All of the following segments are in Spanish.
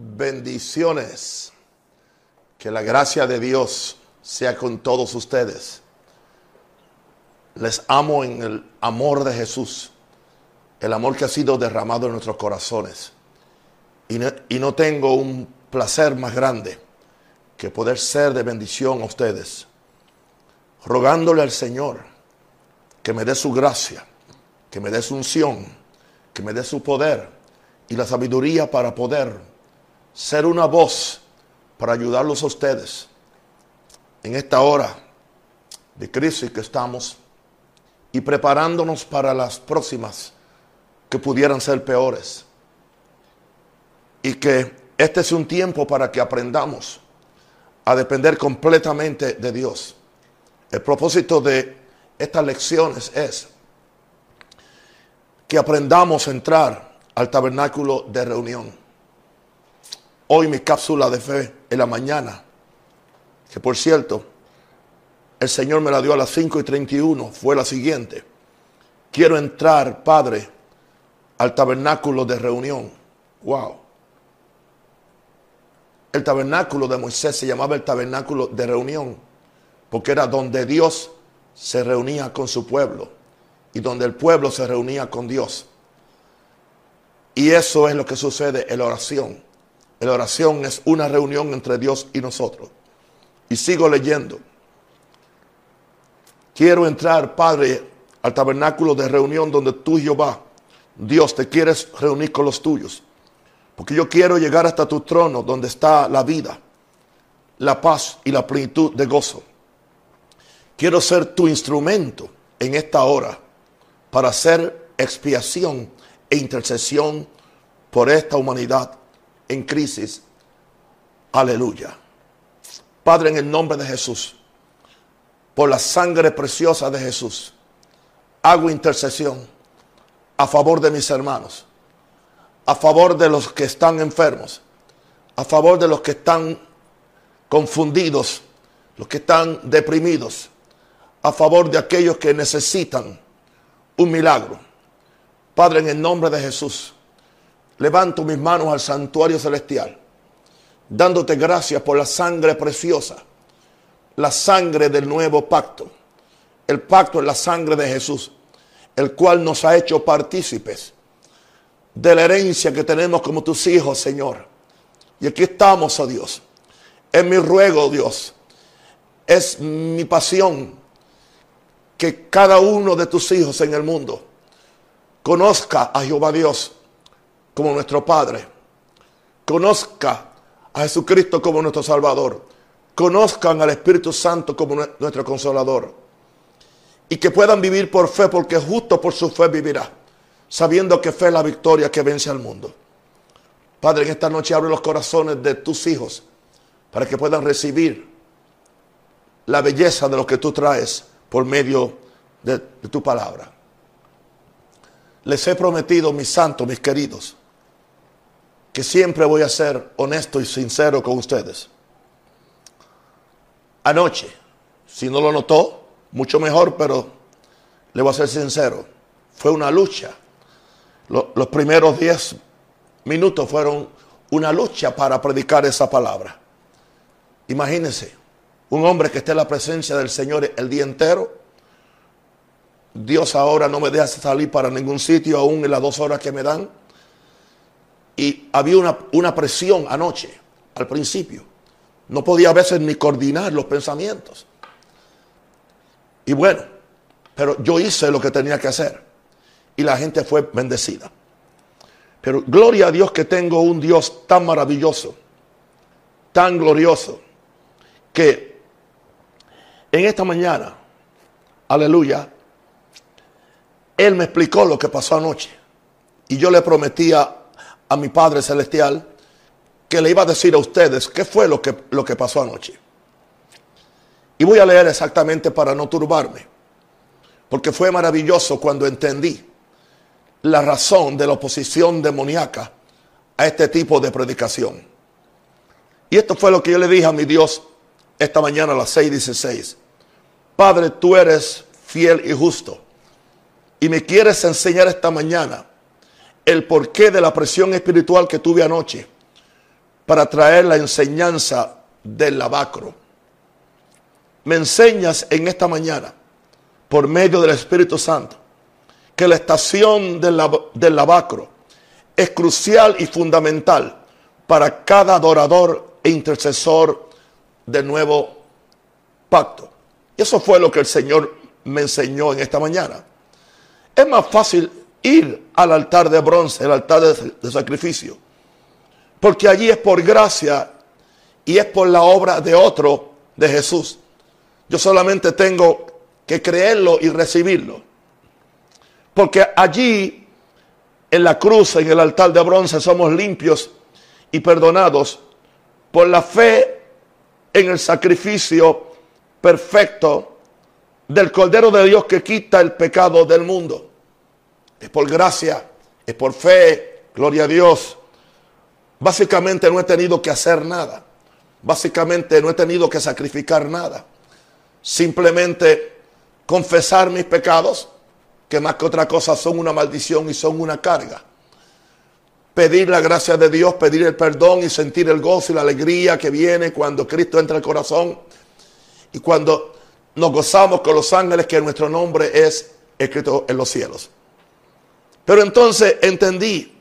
Bendiciones. Que la gracia de Dios sea con todos ustedes. Les amo en el amor de Jesús, el amor que ha sido derramado en nuestros corazones. Y no, y no tengo un placer más grande que poder ser de bendición a ustedes, rogándole al Señor que me dé su gracia, que me dé su unción, que me dé su poder y la sabiduría para poder ser una voz para ayudarlos a ustedes en esta hora de crisis que estamos y preparándonos para las próximas que pudieran ser peores. Y que este es un tiempo para que aprendamos a depender completamente de Dios. El propósito de estas lecciones es que aprendamos a entrar al tabernáculo de reunión Hoy mi cápsula de fe en la mañana, que por cierto, el Señor me la dio a las 5 y 31, fue la siguiente. Quiero entrar, Padre, al tabernáculo de reunión. Wow. El tabernáculo de Moisés se llamaba el tabernáculo de reunión, porque era donde Dios se reunía con su pueblo y donde el pueblo se reunía con Dios. Y eso es lo que sucede en la oración. La oración es una reunión entre Dios y nosotros. Y sigo leyendo. Quiero entrar, Padre, al tabernáculo de reunión donde tú, Jehová, Dios, te quieres reunir con los tuyos. Porque yo quiero llegar hasta tu trono donde está la vida, la paz y la plenitud de gozo. Quiero ser tu instrumento en esta hora para hacer expiación e intercesión por esta humanidad en crisis. Aleluya. Padre, en el nombre de Jesús, por la sangre preciosa de Jesús, hago intercesión a favor de mis hermanos, a favor de los que están enfermos, a favor de los que están confundidos, los que están deprimidos, a favor de aquellos que necesitan un milagro. Padre, en el nombre de Jesús, levanto mis manos al santuario celestial, dándote gracias por la sangre preciosa, la sangre del nuevo pacto. El pacto es la sangre de Jesús, el cual nos ha hecho partícipes de la herencia que tenemos como tus hijos, Señor. Y aquí estamos, oh Dios. Es mi ruego, oh Dios. Es mi pasión que cada uno de tus hijos en el mundo conozca a Jehová Dios como nuestro Padre. Conozca a Jesucristo como nuestro Salvador. Conozcan al Espíritu Santo como nuestro Consolador. Y que puedan vivir por fe, porque justo por su fe vivirá, sabiendo que fe es la victoria que vence al mundo. Padre, en esta noche abre los corazones de tus hijos para que puedan recibir la belleza de lo que tú traes por medio de, de tu palabra. Les he prometido, mis santos, mis queridos, que siempre voy a ser honesto y sincero con ustedes. Anoche, si no lo notó, mucho mejor, pero le voy a ser sincero, fue una lucha. los primeros 10 minutos fueron una lucha para predicar esa palabra. Imagínense, un hombre que esté en la presencia del Señor el día entero. Dios ahora no me deja salir para ningún sitio, aún en las dos horas que me dan. Y había una, presión anoche, al principio. No podía a veces ni coordinar los pensamientos. Y bueno, pero yo hice lo que tenía que hacer. Y la gente fue bendecida. Pero gloria a Dios que tengo un Dios tan maravilloso, tan glorioso, que en esta mañana, aleluya, Él me explicó lo que pasó anoche. Y yo le prometía a mi Padre Celestial que le iba a decir a ustedes qué fue lo que, lo que pasó anoche. Y voy a leer exactamente para no turbarme, porque fue maravilloso cuando entendí la razón de la oposición demoníaca a este tipo de predicación. Y esto fue lo que yo le dije a mi Dios esta mañana a las 6:16. Padre, tú eres fiel y justo. Y me quieres enseñar esta mañana el porqué de la presión espiritual que tuve anoche. para traer la enseñanza del lavacro. Me enseñas en esta mañana, por medio del Espíritu Santo, que la estación del, lavacro es crucial y fundamental para cada adorador e intercesor del nuevo pacto. Eso fue lo que el Señor me enseñó en esta mañana. Es más fácil ir al altar de bronce, el altar de, sacrificio, porque allí es por gracia y es por la obra de otro, de Jesús. Yo solamente tengo que creerlo y recibirlo. Porque allí, en la cruz, en el altar de bronce, somos limpios y perdonados por la fe en el sacrificio perfecto del Cordero de Dios que quita el pecado del mundo. Es por gracia, es por fe, gloria a Dios. Básicamente no he tenido que hacer nada. Básicamente no he tenido que sacrificar nada. Simplemente confesar mis pecados, que más que otra cosa son una maldición y son una carga. Pedir la gracia de Dios, pedir el perdón y sentir el gozo y la alegría que viene cuando Cristo entra al corazón y cuando nos gozamos con los ángeles que nuestro nombre es escrito en los cielos. Pero entonces entendí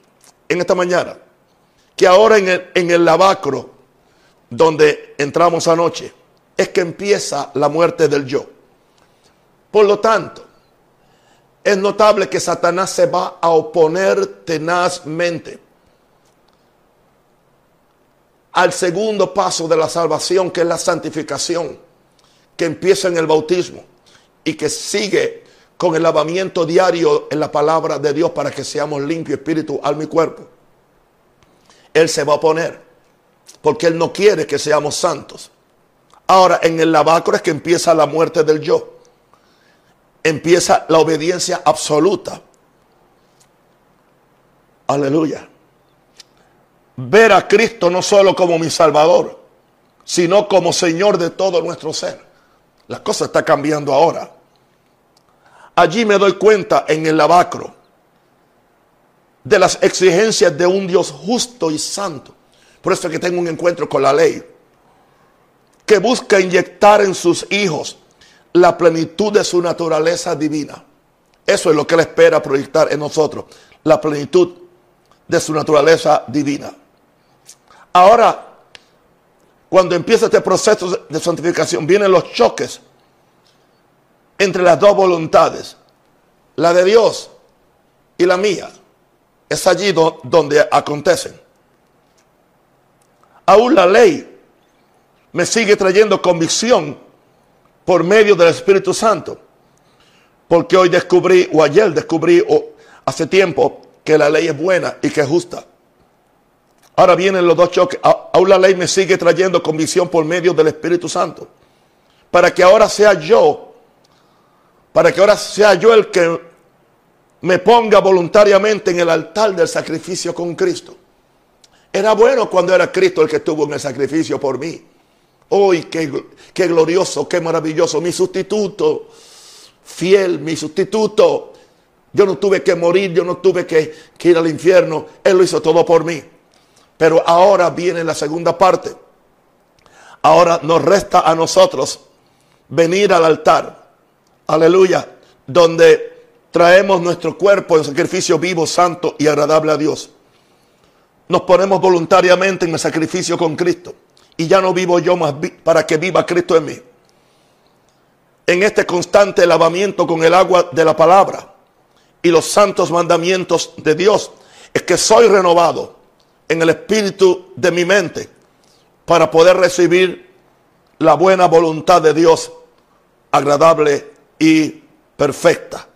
en esta mañana que ahora en el, en el lavacro donde entramos anoche es que empieza la muerte del yo. Por lo tanto, es notable que Satanás se va a oponer tenazmente al segundo paso de la salvación, que es la santificación que empieza en el bautismo y que sigue con el lavamiento diario en la palabra de Dios para que seamos limpios, espíritu, alma y cuerpo. Él se va a poner porque Él no quiere que seamos santos. Ahora, en el lavacro es que empieza la muerte del yo. Empieza la obediencia absoluta. Aleluya. Ver a Cristo no solo como mi Salvador, sino como Señor de todo nuestro ser. La cosa está cambiando ahora. Allí me doy cuenta en el lavacro de las exigencias de un Dios justo y santo. Por eso es que tengo un encuentro con la ley. Que busca inyectar en sus hijos la plenitud de su naturaleza divina. Eso es lo que Él espera proyectar en nosotros. La plenitud de su naturaleza divina. Ahora, cuando empieza este proceso de santificación, vienen los choques entre las dos voluntades, la de Dios y la mía. Es allí donde acontecen. Aún la ley me sigue trayendo convicción por medio del Espíritu Santo. Porque hoy descubrí, o ayer descubrí, o hace tiempo, que la ley es buena y que es justa. Ahora vienen los dos choques. Aún la ley me sigue trayendo convicción por medio del Espíritu Santo. Para que ahora sea yo, para que ahora sea yo el que me ponga voluntariamente en el altar del sacrificio con Cristo. Era bueno cuando era Cristo el que estuvo en el sacrificio por mí. Hoy, qué, qué glorioso, qué maravilloso. Mi sustituto, fiel, mi sustituto. Yo no tuve que morir, yo no tuve que ir al infierno. Él lo hizo todo por mí. Pero ahora viene la segunda parte. Ahora nos resta a nosotros venir al altar. Aleluya. Donde traemos nuestro cuerpo en sacrificio vivo, santo y agradable a Dios. Nos ponemos voluntariamente en el sacrificio con Cristo. Y ya no vivo yo más para que viva Cristo en mí. En este constante lavamiento con el agua de la palabra y los santos mandamientos de Dios, es que soy renovado en el espíritu de mi mente para poder recibir la buena voluntad de Dios, agradable y perfecta.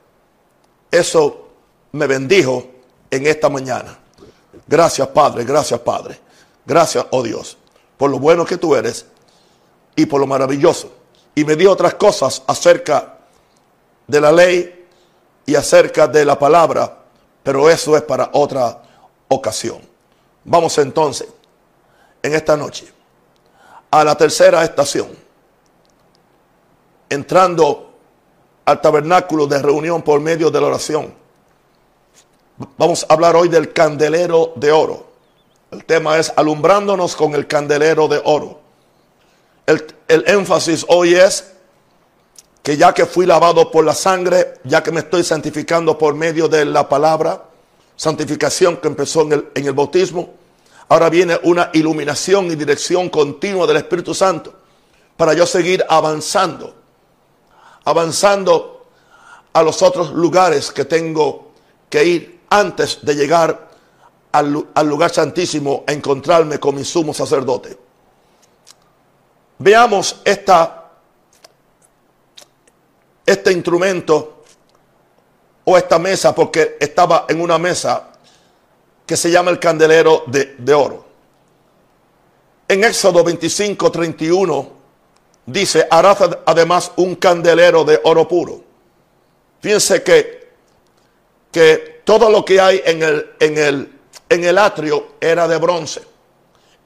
Eso me bendijo en esta mañana. Gracias Padre, gracias Padre. Gracias, oh Dios, por lo bueno que tú eres y por lo maravilloso. Y me dio otras cosas acerca de la ley y acerca de la palabra, pero eso es para otra ocasión. Vamos entonces, en esta noche, a la tercera estación, entrando al tabernáculo de reunión por medio de la oración. Vamos a hablar hoy del candelero de oro. El tema es alumbrándonos con el candelero de oro. El, el énfasis hoy es que ya que fui lavado por la sangre, ya que me estoy santificando por medio de la palabra, santificación que empezó en el, en el bautismo, ahora viene una iluminación y dirección continua del Espíritu Santo para yo seguir avanzando, avanzando a los otros lugares que tengo que ir antes de llegar al, lugar santísimo a encontrarme con mi sumo sacerdote. Veamos esta, este instrumento o esta mesa, porque estaba en una mesa que se llama el candelero de, de oro. En Éxodo 25, 31 dice, harás además un candelero de oro puro. Fíjense que, que todo lo que hay en el, en, el, en el atrio era de bronce.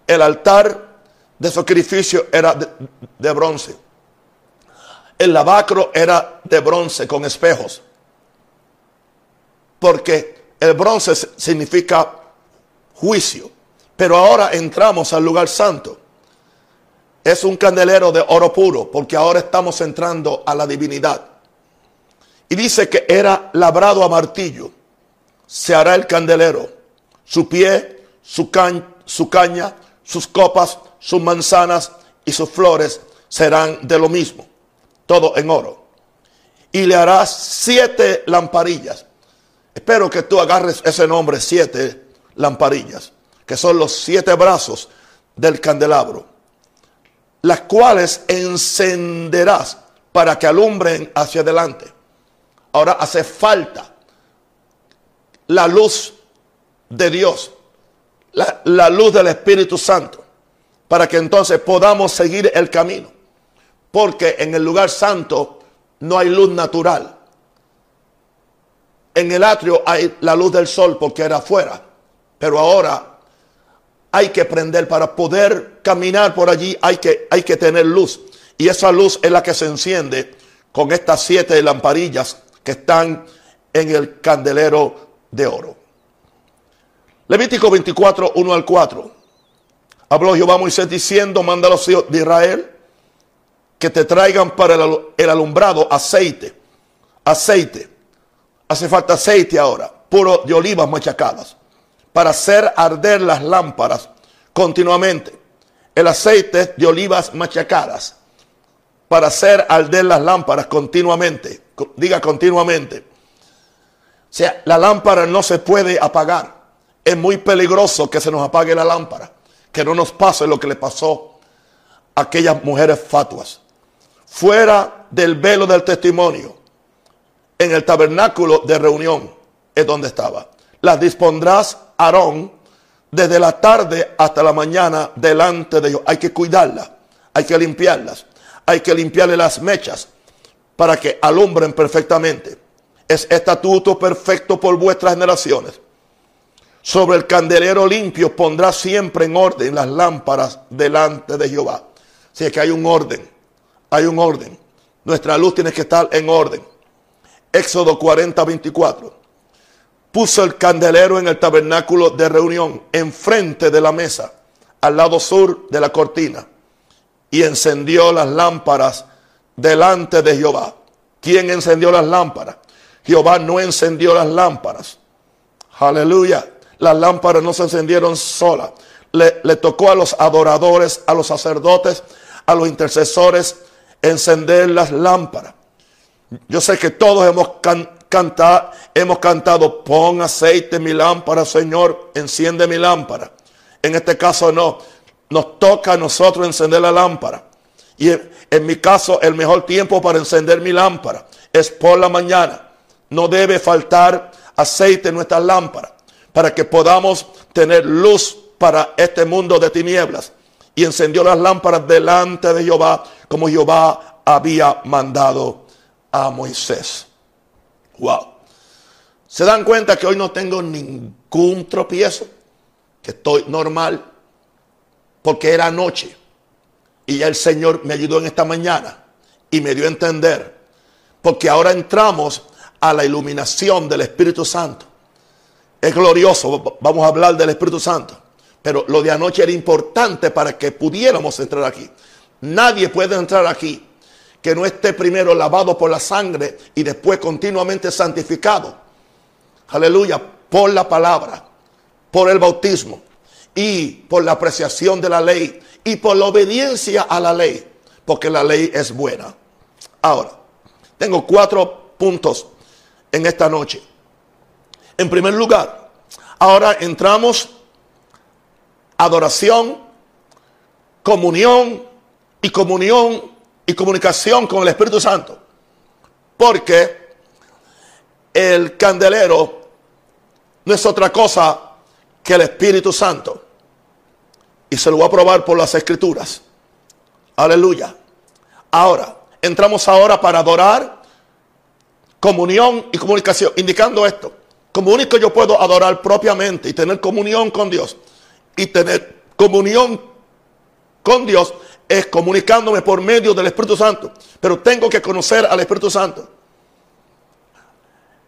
El altar de sacrificio era de, de bronce. El lavacro era de bronce con espejos. Porque el bronce significa juicio. Pero ahora entramos al lugar santo es un candelero de oro puro, porque ahora estamos entrando a la divinidad. Y dice que era labrado a martillo. Se hará el candelero. Su pie, su, su caña, sus copas, sus manzanas y sus flores serán de lo mismo. Todo en oro. Y le harás siete lamparillas. Espero que tú agarres ese nombre, siete lamparillas, que son los siete brazos del candelabro las cuales encenderás para que alumbren hacia adelante. Ahora hace falta la luz de Dios, la, luz del Espíritu Santo, para que entonces podamos seguir el camino. Porque en el lugar santo no hay luz natural. En el atrio hay la luz del sol porque era afuera, pero ahora hay que prender para poder caminar por allí, hay que, hay que tener luz. Y esa luz es la que se enciende con estas siete lamparillas que están en el candelero de oro. Levítico 24, 1 al 4. Habló Jehová Moisés diciendo, manda a los hijos de Israel que te traigan para el alumbrado aceite. Aceite. Hace falta aceite ahora, puro de olivas machacadas para hacer arder las lámparas continuamente. El aceite de olivas machacadas para hacer arder las lámparas continuamente. Diga continuamente. O sea, la lámpara no se puede apagar. Es muy peligroso que se nos apague la lámpara. Que no nos pase lo que le pasó a aquellas mujeres fatuas. Fuera del velo del testimonio, en el tabernáculo de reunión, es donde estaba. Las dispondrás Aarón desde la tarde hasta la mañana delante de ellos. Hay que cuidarlas, hay que limpiarlas, hay que limpiarle las mechas para que alumbren perfectamente. Es estatuto perfecto por vuestras generaciones. Sobre el candelero limpio pondrá siempre en orden las lámparas delante de Jehová. Si es que hay un orden, hay un orden. Nuestra luz tiene que estar en orden. Éxodo 40, 24 puso el candelero en el tabernáculo de reunión, enfrente de la mesa, al lado sur de la cortina, y encendió las lámparas delante de Jehová. ¿Quién encendió las lámparas? Jehová no encendió las lámparas. Aleluya. Las lámparas no se encendieron solas. Le, tocó a los adoradores, a los sacerdotes, a los intercesores encender las lámparas. Yo sé que todos hemos can, cantar, hemos cantado, pon aceite en mi lámpara, Señor, enciende mi lámpara. En este caso no, nos toca a nosotros encender la lámpara. Y en, mi caso, el mejor tiempo para encender mi lámpara es por la mañana. No debe faltar aceite en nuestras lámparas para que podamos tener luz para este mundo de tinieblas. Y encendió las lámparas delante de Jehová como Jehová había mandado a Moisés. Wow. ¿Se dan cuenta que hoy no tengo ningún tropiezo? Que estoy normal. Porque era noche. Y ya el Señor me ayudó en esta mañana. Y me dio a entender. Porque ahora entramos a la iluminación del Espíritu Santo. Es glorioso. Vamos a hablar del Espíritu Santo. Pero lo de anoche era importante para que pudiéramos entrar aquí. Nadie puede entrar aquí que no esté primero lavado por la sangre y después continuamente santificado. Aleluya, por la palabra, por el bautismo y por la apreciación de la ley y por la obediencia a la ley, porque la ley es buena. Ahora, tengo cuatro puntos en esta noche. En primer lugar, ahora entramos adoración, comunión y comunión y comunicación con el Espíritu Santo. Porque el candelero no es otra cosa que el Espíritu Santo. Y se lo voy a probar por las escrituras. Aleluya. Ahora, entramos ahora para adorar, comunión y comunicación, indicando esto. Como único yo puedo adorar propiamente y tener comunión con Dios y tener comunión con Dios es comunicándome por medio del Espíritu Santo. Pero tengo que conocer al Espíritu Santo.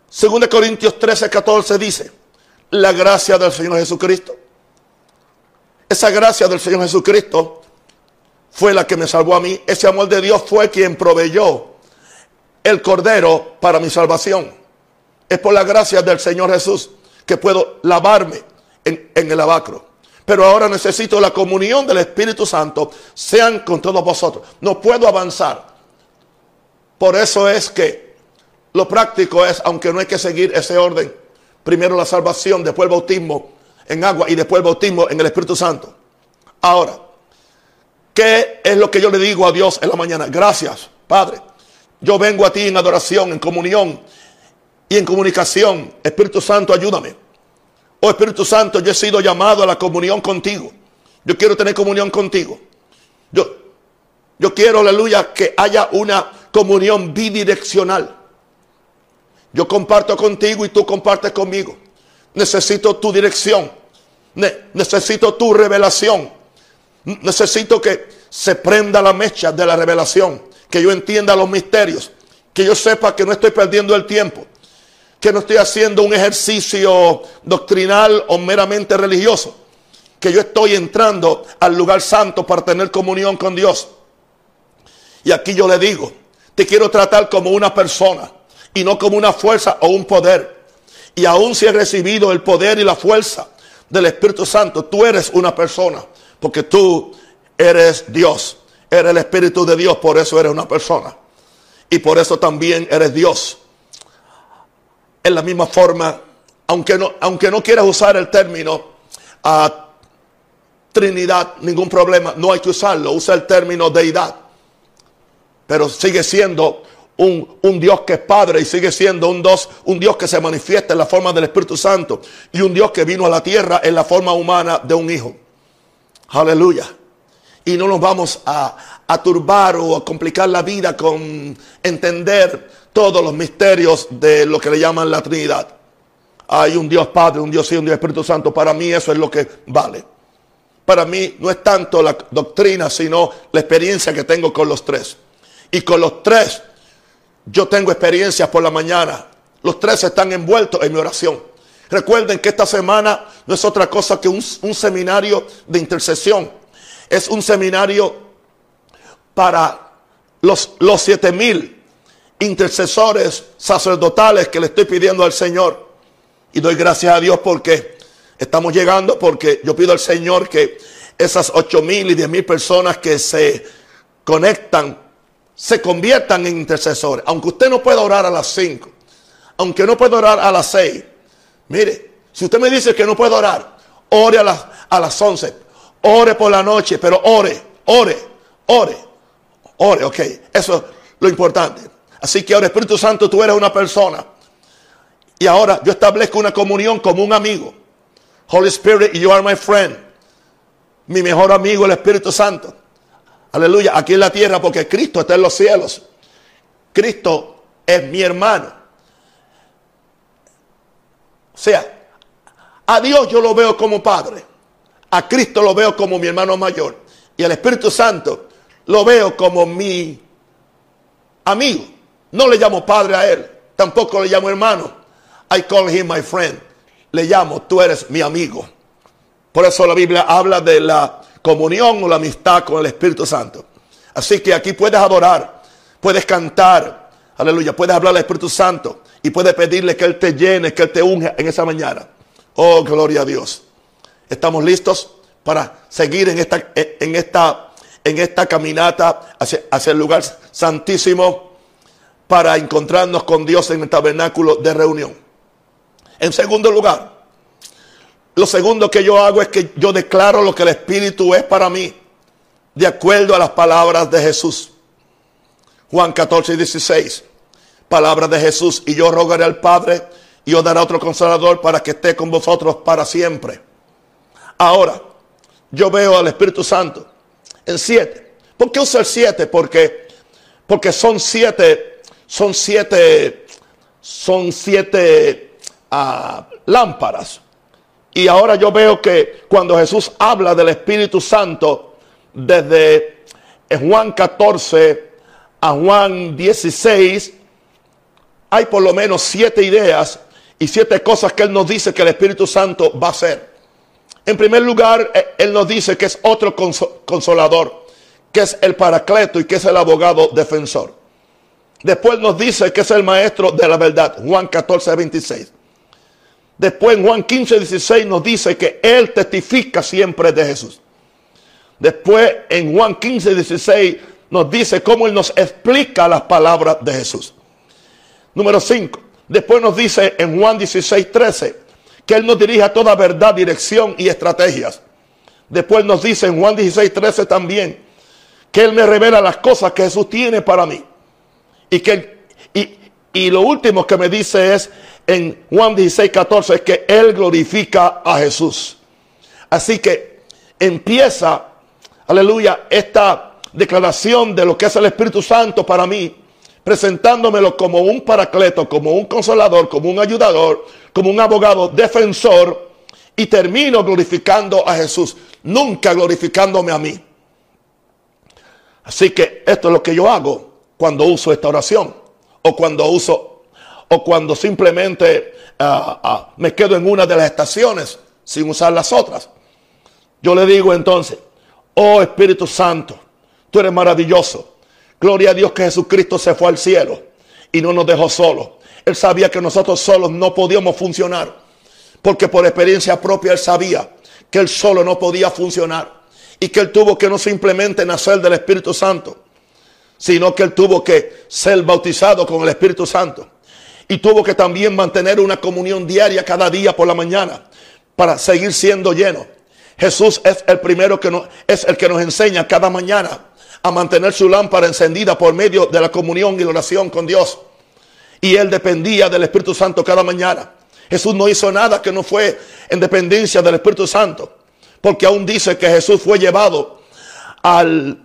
Según de Corintios 13, 14 dice, la gracia del Señor Jesucristo. Esa gracia del Señor Jesucristo fue la que me salvó a mí. Ese amor de Dios fue quien proveyó el cordero para mi salvación. Es por la gracia del Señor Jesús que puedo lavarme en, en el abacro pero ahora necesito la comunión del Espíritu Santo, sean con todos vosotros. No puedo avanzar. Por eso es que lo práctico es, aunque no hay que seguir ese orden, primero la salvación, después el bautismo en agua y después el bautismo en el Espíritu Santo. Ahora, ¿qué es lo que yo le digo a Dios en la mañana? Gracias, Padre. Yo vengo a ti en adoración, en comunión y en comunicación. Espíritu Santo, ayúdame. Oh Espíritu Santo, yo he sido llamado a la comunión contigo. Yo quiero tener comunión contigo. Yo, yo quiero, aleluya, que haya una comunión bidireccional. Yo comparto contigo y tú compartes conmigo. Necesito tu dirección. necesito tu revelación. Necesito que se prenda la mecha de la revelación. Que yo entienda los misterios. Que yo sepa que no estoy perdiendo el tiempo que no estoy haciendo un ejercicio doctrinal o meramente religioso, que yo estoy entrando al lugar santo para tener comunión con Dios. Y aquí yo le digo, te quiero tratar como una persona y no como una fuerza o un poder. Y aun si he recibido el poder y la fuerza del Espíritu Santo, tú eres una persona, porque tú eres Dios, eres el Espíritu de Dios, por eso eres una persona. Y por eso también eres Dios en la misma forma, aunque no, aunque no quieras usar el término a Trinidad, ningún problema, no hay que usarlo, usa el término deidad. Pero sigue siendo un, un, Dios que es Padre y sigue siendo un Dios, un Dios que se manifiesta en la forma del Espíritu Santo y un Dios que vino a la tierra en la forma humana de un hijo. Aleluya. Y no nos vamos a, a turbar o a complicar la vida con entender todos los misterios de lo que le llaman la Trinidad. Hay un Dios Padre, un Dios y un Dios Espíritu Santo. Para mí eso es lo que vale. Para mí no es tanto la doctrina, sino la experiencia que tengo con los tres. Y con los tres, yo tengo experiencias por la mañana. Los tres están envueltos en mi oración. Recuerden que esta semana no es otra cosa que un, un seminario de intercesión. Es un seminario para los, los siete mil intercesores sacerdotales que le estoy pidiendo al Señor. Y doy gracias a Dios porque estamos llegando, porque yo pido al Señor que esas ocho mil y diez mil personas que se conectan, se conviertan en intercesores. Aunque usted no pueda orar a las cinco, aunque no pueda orar a las seis. Mire, si usted me dice que no puede orar, ore a las, a las once, ore por la noche, pero ore, ore, ore, ore, ok. Eso es lo importante. Así que ahora Espíritu Santo, tú eres una persona. Y ahora yo establezco una comunión como un amigo. Holy Spirit, you are my friend. Mi mejor amigo, el Espíritu Santo. Aleluya, aquí en la tierra, porque Cristo está en los cielos. Cristo es mi hermano. O sea, a Dios yo lo veo como Padre. A Cristo lo veo como mi hermano mayor. Y al Espíritu Santo lo veo como mi amigo. No le llamo padre a él, tampoco le llamo hermano. I call him my friend. Le llamo, tú eres mi amigo. Por eso la Biblia habla de la comunión o la amistad con el Espíritu Santo. Así que aquí puedes adorar, puedes cantar, aleluya, puedes hablar al Espíritu Santo y puedes pedirle que Él te llene, que Él te unja en esa mañana. Oh, gloria a Dios. Estamos listos para seguir en esta, en esta, en esta caminata hacia, hacia el lugar santísimo para encontrarnos con Dios en el tabernáculo de reunión. En segundo lugar, lo segundo que yo hago es que yo declaro lo que el Espíritu es para mí, de acuerdo a las palabras de Jesús. Juan 14 y 16. Palabras de Jesús. Y yo rogaré al Padre y os dará otro consolador para que esté con vosotros para siempre. Ahora, yo veo al Espíritu Santo en siete. ¿Por qué uso el siete? Porque, porque son siete, son siete, son siete ah, lámparas y ahora yo veo que cuando Jesús habla del Espíritu Santo, desde Juan 14 a Juan 16, hay por lo menos siete ideas y siete cosas que Él nos dice que el Espíritu Santo va a hacer. En primer lugar, eh, Él nos dice que es otro consolador, que es el paracleto y que es el abogado defensor. Después nos dice que es el maestro de la verdad, Juan 14, 26. Después en Juan 15, 16 nos dice que Él testifica siempre de Jesús. Después en Juan 15, 16 nos dice cómo Él nos explica las palabras de Jesús. Número 5. Después nos dice en Juan 16, 13 que Él nos dirige a toda verdad, dirección y estrategias. Después nos dice en Juan 16, 13 también que Él me revela las cosas que Jesús tiene para mí. Y que y, y lo último que me dice es en Juan 16, 14 es que Él glorifica a Jesús. Así que empieza, aleluya, esta declaración de lo que es el Espíritu Santo para mí, presentándomelo como un paracleto, como un consolador, como un ayudador, como un abogado defensor, y termino glorificando a Jesús, nunca glorificándome a mí. Así que esto es lo que yo hago cuando uso esta oración o cuando uso o cuando simplemente ah, ah, me quedo en una de las estaciones sin usar las otras. Yo le digo entonces, oh Espíritu Santo, tú eres maravilloso. Gloria a Dios que Jesucristo se fue al cielo y no nos dejó solos. Él sabía que nosotros solos no podíamos funcionar, porque por experiencia propia él sabía que él solo no podía funcionar y que él tuvo que no simplemente nacer del Espíritu Santo, sino que él tuvo que ser bautizado con el Espíritu Santo y tuvo que también mantener una comunión diaria cada día por la mañana para seguir siendo lleno. Jesús es el primero que nos, es el que nos enseña cada mañana a mantener su lámpara encendida por medio de la comunión y la oración con Dios. Y él dependía del Espíritu Santo cada mañana. Jesús no hizo nada que no fue en dependencia del Espíritu Santo. Porque aún dice que Jesús fue llevado al,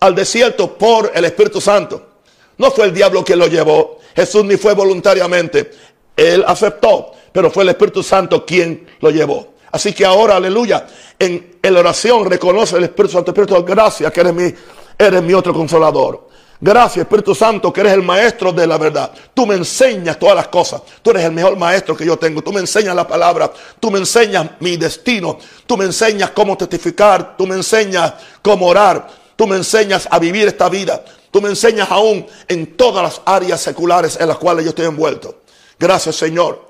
al desierto por el Espíritu Santo. No fue el diablo quien lo llevó. Jesús ni fue voluntariamente. Él aceptó, pero fue el Espíritu Santo quien lo llevó. Así que ahora, aleluya, en, la oración reconoce el Espíritu Santo. Espíritu, gracias que eres mi, eres mi otro consolador. Gracias, Espíritu Santo, que eres el maestro de la verdad. Tú me enseñas todas las cosas. Tú eres el mejor maestro que yo tengo. Tú me enseñas la palabra. Tú me enseñas mi destino. Tú me enseñas cómo testificar. Tú me enseñas cómo orar. Tú me enseñas a vivir esta vida. Tú me enseñas aún en todas las áreas seculares en las cuales yo estoy envuelto. Gracias Señor.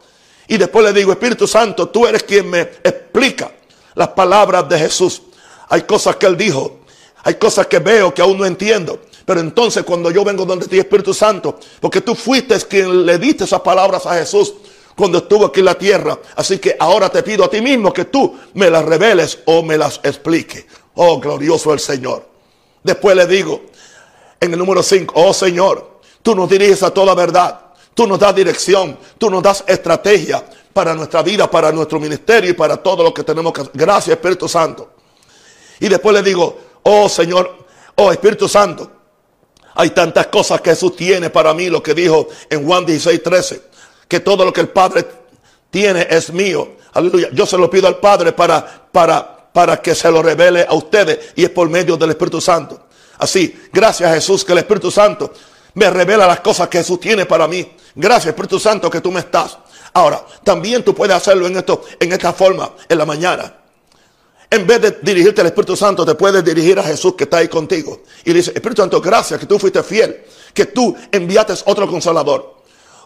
Y después le digo, Espíritu Santo, tú eres quien me explica las palabras de Jesús. Hay cosas que Él dijo, hay cosas que veo que aún no entiendo. Pero entonces cuando yo vengo donde ti, Espíritu Santo, porque tú fuiste quien le diste esas palabras a Jesús cuando estuvo aquí en la tierra. Así que ahora te pido a ti mismo que tú me las reveles o me las expliques. Oh, glorioso el Señor. Después le digo, en el número 5, oh Señor, tú nos diriges a toda verdad. Tú nos das dirección, tú nos das estrategia para nuestra vida, para nuestro ministerio y para todo lo que tenemos que hacer. Gracias Espíritu Santo. Y después le digo, oh Señor, oh Espíritu Santo, hay tantas cosas que Jesús tiene para mí, lo que dijo en Juan 16, 13, que todo lo que el Padre tiene es mío. Aleluya. Yo se lo pido al Padre para, para, para que se lo revele a ustedes y es por medio del Espíritu Santo. Así, gracias Jesús que el Espíritu Santo me revela las cosas que Jesús tiene para mí. Gracias Espíritu Santo que tú me estás. Ahora, también tú puedes hacerlo en, esto, en esta forma, en la mañana. En vez de dirigirte al Espíritu Santo, te puedes dirigir a Jesús que está ahí contigo. Y dice, Espíritu Santo, gracias que tú fuiste fiel, que tú enviaste otro consolador.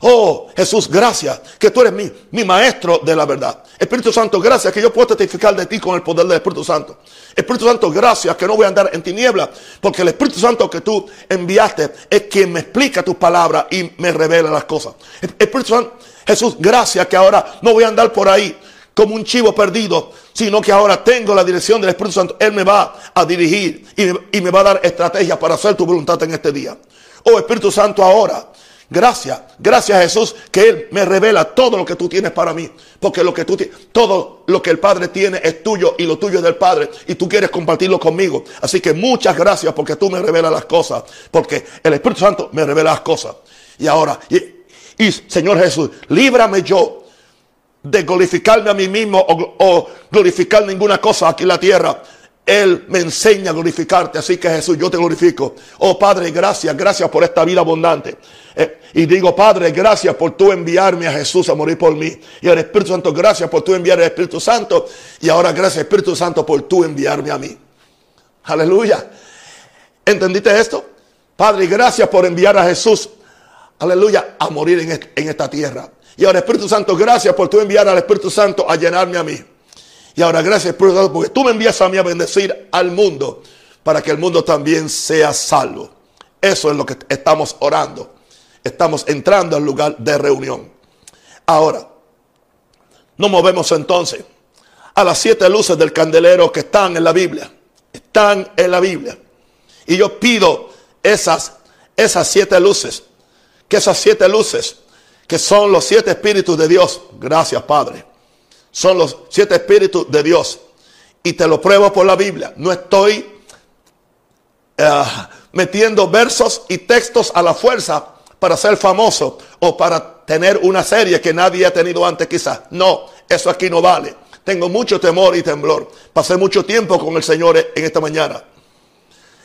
Oh, Jesús, gracias que tú eres mi, mi maestro de la verdad. Espíritu Santo, gracias que yo puedo testificar de ti con el poder del Espíritu Santo. Espíritu Santo, gracias que no voy a andar en tinieblas, porque el Espíritu Santo que tú enviaste es quien me explica tus palabras y me revela las cosas. Espíritu Santo, Jesús, gracias que ahora no voy a andar por ahí como un chivo perdido, sino que ahora tengo la dirección del Espíritu Santo. Él me va a dirigir y me, y me va a dar estrategias para hacer tu voluntad en este día. Oh Espíritu Santo, ahora Gracias, gracias Jesús que Él me revela todo lo que tú tienes para mí. Porque lo que tú todo lo que el Padre tiene es tuyo y lo tuyo es del Padre. Y tú quieres compartirlo conmigo. Así que muchas gracias porque tú me revelas las cosas. Porque el Espíritu Santo me revela las cosas. Y ahora, y, Señor Jesús, líbrame yo de glorificarme a mí mismo o, glorificar ninguna cosa aquí en la tierra él me enseña a glorificarte. Así que Jesús, yo te glorifico. Oh Padre, gracias, gracias por esta vida abundante. Eh, y digo, Padre, gracias por tú enviarme a Jesús a morir por mí. Y al Espíritu Santo, gracias por tú enviar al Espíritu Santo. Y ahora gracias Espíritu Santo por tú enviarme a mí. Aleluya. ¿Entendiste esto? Padre, gracias por enviar a Jesús. Aleluya. A morir en esta tierra. Y ahora Espíritu Santo, gracias por tú enviar al Espíritu Santo a llenarme a mí. Y ahora gracias porque tú me envías a mí a bendecir al mundo para que el mundo también sea salvo. Eso es lo que estamos orando. Estamos entrando al lugar de reunión. Ahora, nos movemos entonces a las siete luces del candelero que están en la Biblia. Están en la Biblia. Y yo pido esas, esas siete luces. Que esas siete luces, que son los siete espíritus de Dios. Gracias, Padre son los siete espíritus de Dios. Y te lo pruebo por la Biblia. No estoy eh, metiendo versos y textos a la fuerza para ser famoso o para tener una serie que nadie ha tenido antes quizás. No, eso aquí no vale. Tengo mucho temor y temblor. Pasé mucho tiempo con el Señor en esta mañana.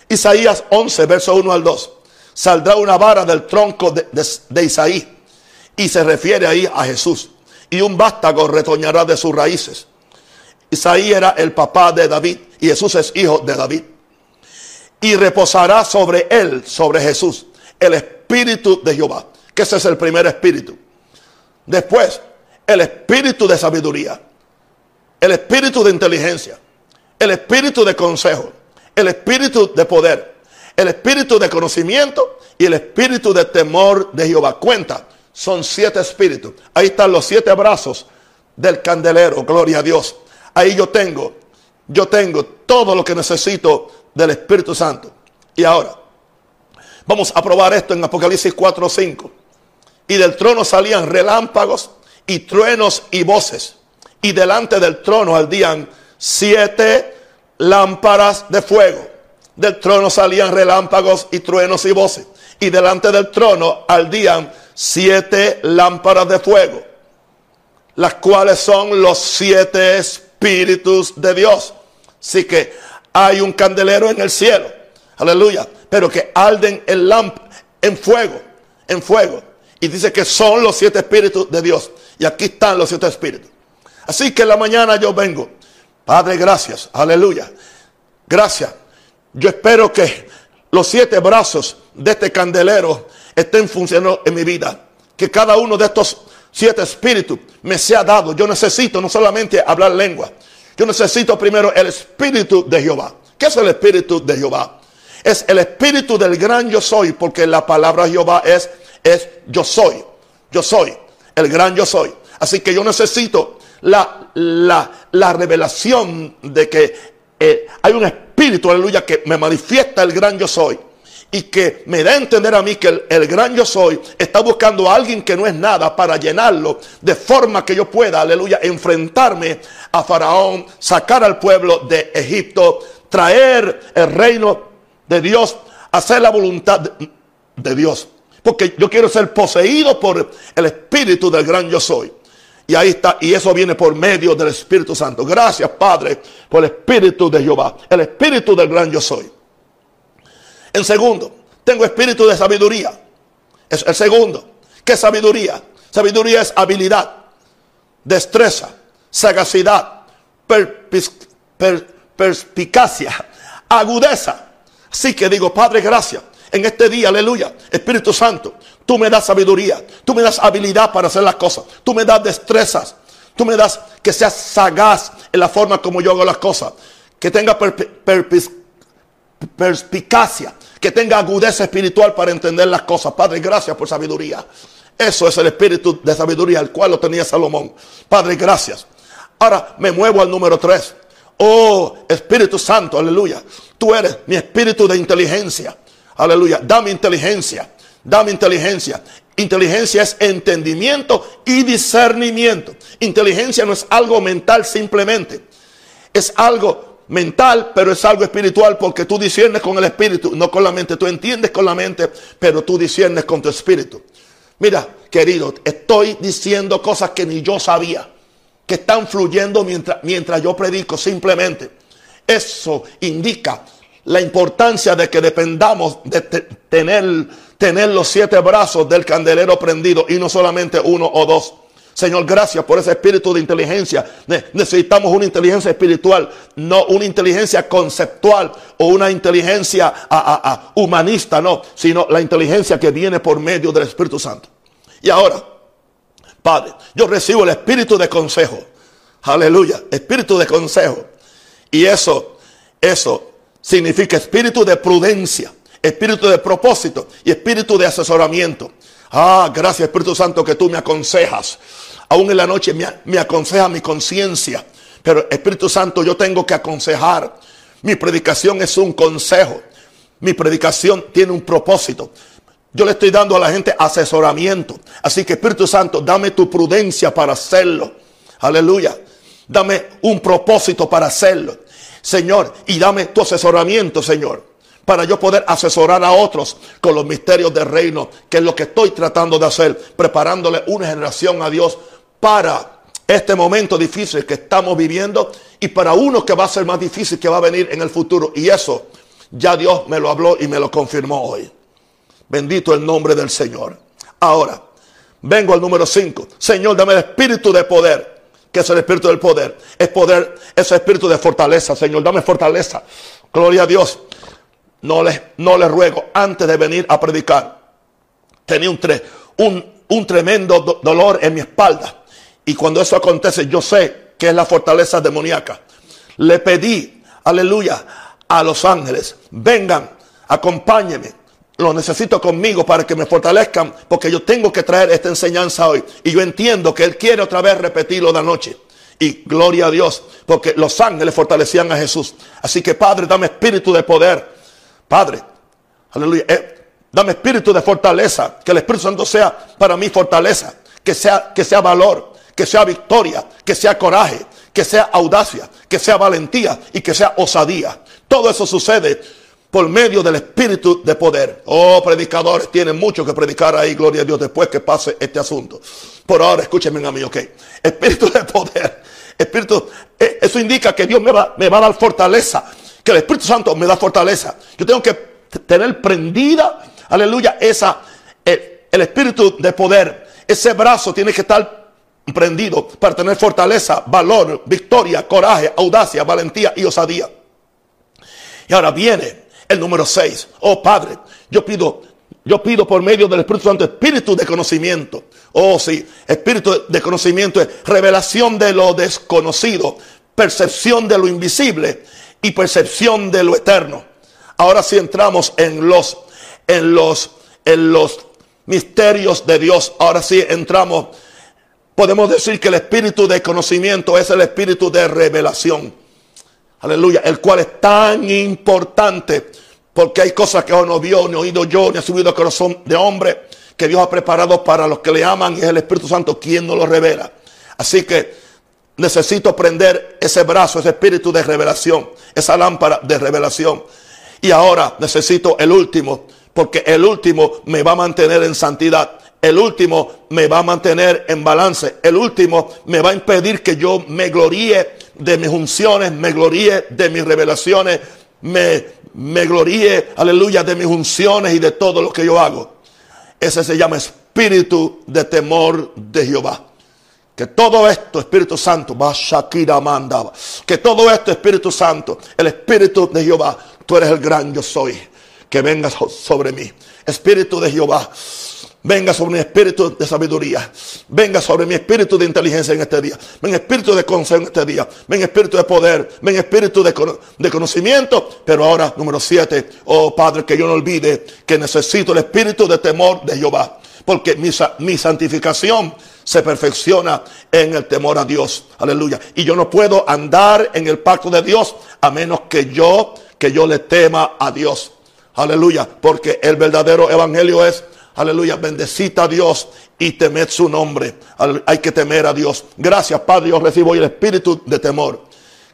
Isaías 11, verso 1 al 2. Saldrá una vara del tronco de, de Isaí. Y se refiere ahí a Jesús y un vástago retoñará de sus raíces. Isaí era el papá de David y Jesús es hijo de David. Y reposará sobre él, sobre Jesús, el espíritu de Jehová, que ese es el primer espíritu. Después, el espíritu de sabiduría, el espíritu de inteligencia, el espíritu de consejo, el espíritu de poder, el espíritu de conocimiento y el espíritu de temor de Jehová. Cuenta, son siete espíritus. Ahí están los siete brazos del candelero, gloria a Dios. Ahí yo tengo, yo tengo todo lo que necesito del Espíritu Santo. Y ahora, vamos a probar esto en Apocalipsis 4, 5. Y del trono salían relámpagos y truenos y voces. Y delante del trono ardían siete lámparas de fuego. Del trono salían relámpagos y truenos y voces. Y delante del trono ardían siete lámparas de fuego, las cuales son los siete espíritus de Dios. Así que hay un candelero en el cielo, aleluya, pero que arden en, en fuego, en fuego. Y dice que son los siete espíritus de Dios. Y aquí están los siete espíritus. Así que en la mañana yo vengo. Padre, gracias. Aleluya. Gracias. Yo espero que los siete brazos de este candelero estén funcionando en mi vida. Que cada uno de estos siete espíritus me sea dado. Yo necesito no solamente hablar lengua. Yo necesito primero el espíritu de Jehová. ¿Qué es el espíritu de Jehová? Es el espíritu del gran yo soy, porque la palabra Jehová es, es yo soy. Yo soy. El gran yo soy. Así que yo necesito la, la, revelación de que eh, hay un espíritu, aleluya, que me manifiesta el gran yo soy y que me da a entender a mí que el, gran yo soy está buscando a alguien que no es nada para llenarlo de forma que yo pueda, aleluya, enfrentarme a Faraón, sacar al pueblo de Egipto, traer el reino de Dios, hacer la voluntad de, de Dios. Porque yo quiero ser poseído por el espíritu del gran yo soy. Y ahí está, y eso viene por medio del Espíritu Santo. Gracias, Padre, por el Espíritu de Jehová, el Espíritu del gran yo soy. En segundo, tengo espíritu de sabiduría. Es el segundo. ¿Qué sabiduría? Sabiduría es habilidad, destreza, sagacidad, perspicacia, agudeza. Así que digo, Padre, gracias. En este día, aleluya, Espíritu Santo, tú me das sabiduría, tú me das habilidad para hacer las cosas, tú me das destrezas, tú me das que seas sagaz en la forma como yo hago las cosas, que tenga perspicacia, que tenga agudeza espiritual para entender las cosas. Padre, gracias por sabiduría. Eso es el espíritu de sabiduría, el cual lo tenía Salomón. Padre, gracias. Ahora me muevo al número 3. Oh, Espíritu Santo, aleluya. Tú eres mi espíritu de inteligencia. Aleluya. Dame inteligencia. Dame inteligencia. Inteligencia es entendimiento y discernimiento. Inteligencia no es algo mental simplemente. Es algo mental, pero es algo espiritual porque tú disiernes con el espíritu, no con la mente. Tú entiendes con la mente, pero tú disiernes con tu espíritu. Mira, querido, estoy diciendo cosas que ni yo sabía, que están fluyendo mientras, mientras yo predico simplemente. Eso indica la importancia de que dependamos de tener, tener los siete brazos del candelero prendido y no solamente uno o dos. Señor, gracias por ese espíritu de inteligencia. Necesitamos una inteligencia espiritual, no una inteligencia conceptual o una inteligencia humanista, no, sino la inteligencia que viene por medio del Espíritu Santo. Y ahora, Padre, yo recibo el espíritu de consejo. Aleluya, espíritu de consejo. Y eso, eso significa espíritu de prudencia, espíritu de propósito y espíritu de asesoramiento. Ah, gracias Espíritu Santo que tú me aconsejas. Aún en la noche me, aconseja mi conciencia. Pero Espíritu Santo, yo tengo que aconsejar. Mi predicación es un consejo. Mi predicación tiene un propósito. Yo le estoy dando a la gente asesoramiento. Así que Espíritu Santo, dame tu prudencia para hacerlo. Aleluya. Dame un propósito para hacerlo. Señor, y dame tu asesoramiento, Señor para yo poder asesorar a otros con los misterios del reino, que es lo que estoy tratando de hacer, preparándole una generación a Dios para este momento difícil que estamos viviendo y para uno que va a ser más difícil que va a venir en el futuro. Y eso ya Dios me lo habló y me lo confirmó hoy. Bendito el nombre del Señor. Ahora, vengo al número 5. Señor, dame el espíritu de poder. que es el espíritu del poder? Es poder, es espíritu de fortaleza. Señor, dame fortaleza. Gloria a Dios no les, no les ruego antes de venir a predicar. Tenía un, un, un tremendo dolor en mi espalda. Y cuando eso acontece, yo sé que es la fortaleza demoníaca. Le pedí, aleluya, a los ángeles, vengan, acompáñenme. Lo necesito conmigo para que me fortalezcan, porque yo tengo que traer esta enseñanza hoy. Y yo entiendo que Él quiere otra vez repetirlo de anoche. Y gloria a Dios, porque los ángeles fortalecían a Jesús. Así que Padre, dame espíritu de poder Padre, aleluya, eh, dame espíritu de fortaleza, que el Espíritu Santo sea para mí fortaleza, que sea, que sea valor, que sea victoria, que sea coraje, que sea audacia, que sea valentía y que sea osadía. Todo eso sucede por medio del espíritu de poder. Oh, predicadores, tienen mucho que predicar ahí, gloria a Dios, después que pase este asunto. Por ahora, escúchenme a mí, ok. Espíritu de poder. Espíritu, eh, eso indica que Dios me va, me va a dar fortaleza que el Espíritu Santo me da fortaleza. Yo tengo que tener prendida, aleluya, esa, el, el espíritu de poder. Ese brazo tiene que estar prendido para tener fortaleza, valor, victoria, coraje, audacia, valentía y osadía. Y ahora viene el número 6. Oh Padre, yo pido, yo pido por medio del Espíritu Santo espíritu de conocimiento. Oh sí, espíritu de conocimiento es revelación de lo desconocido, percepción de lo invisible y percepción de lo eterno. Ahora sí entramos en los, en los, en los misterios de Dios. Ahora sí entramos. Podemos decir que el espíritu de conocimiento es el espíritu de revelación. Aleluya. El cual es tan importante porque hay cosas que no vio, ni oído yo, ni ha subido al corazón de hombre que Dios ha preparado para los que le aman y es el Espíritu Santo quien nos lo revela. Así que necesito prender ese brazo, ese espíritu de revelación, esa lámpara de revelación. Y ahora necesito el último, porque el último me va a mantener en santidad. El último me va a mantener en balance. El último me va a impedir que yo me gloríe de mis unciones, me gloríe de mis revelaciones, me, me gloríe, aleluya, de mis unciones y de todo lo que yo hago. Ese se llama espíritu de temor de Jehová. Que todo esto, Espíritu Santo, va Shakira mandaba. Que todo esto, Espíritu Santo, el Espíritu de Jehová, tú eres el gran yo soy. Que vengas sobre mí. Espíritu de Jehová, Venga sobre mi espíritu de sabiduría. Venga sobre mi espíritu de inteligencia en este día. Ven espíritu de consejo en este día. Ven espíritu de poder. Ven espíritu de, conocimiento. Pero ahora, número siete. Oh Padre, que yo no olvide que necesito el espíritu de temor de Jehová. Porque mi, mi santificación se perfecciona en el temor a Dios. Aleluya. Y yo no puedo andar en el pacto de Dios a menos que yo, que yo le tema a Dios. Aleluya. Porque el verdadero evangelio es Aleluya, bendecita a Dios y temed su nombre. Hay que temer a Dios. Gracias, Padre. Yo recibo hoy el espíritu de temor.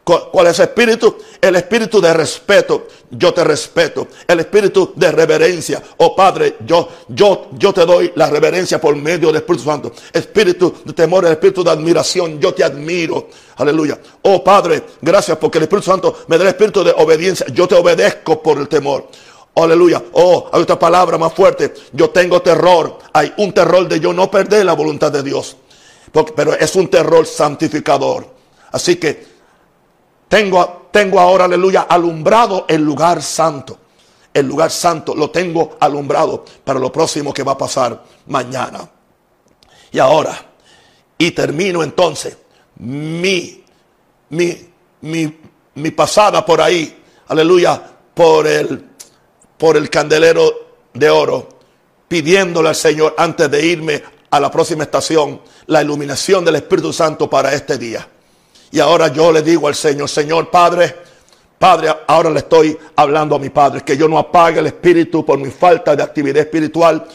¿Cuál es el espíritu? El espíritu de respeto. Yo te respeto. El espíritu de reverencia. Oh Padre, yo, yo, yo te doy la reverencia por medio del Espíritu Santo. Espíritu de temor, el espíritu de admiración. Yo te admiro. Aleluya. Oh Padre, gracias porque el Espíritu Santo me da el espíritu de obediencia. Yo te obedezco por el temor. Aleluya. Oh, hay otra palabra más fuerte. Yo tengo terror. Hay un terror de yo no perder la voluntad de Dios. pero es un terror santificador. Así que tengo, tengo ahora, aleluya, alumbrado el lugar santo. El lugar santo lo tengo alumbrado para lo próximo que va a pasar mañana. Y ahora, y termino entonces mi, mi, mi, mi pasada por ahí, aleluya, por el por el candelero de oro, pidiéndole al Señor antes de irme a la próxima estación la iluminación del Espíritu Santo para este día. Y ahora yo le digo al Señor, Señor Padre, Padre, ahora le estoy hablando a mi Padre, que yo no apague el Espíritu por mi falta de actividad espiritual,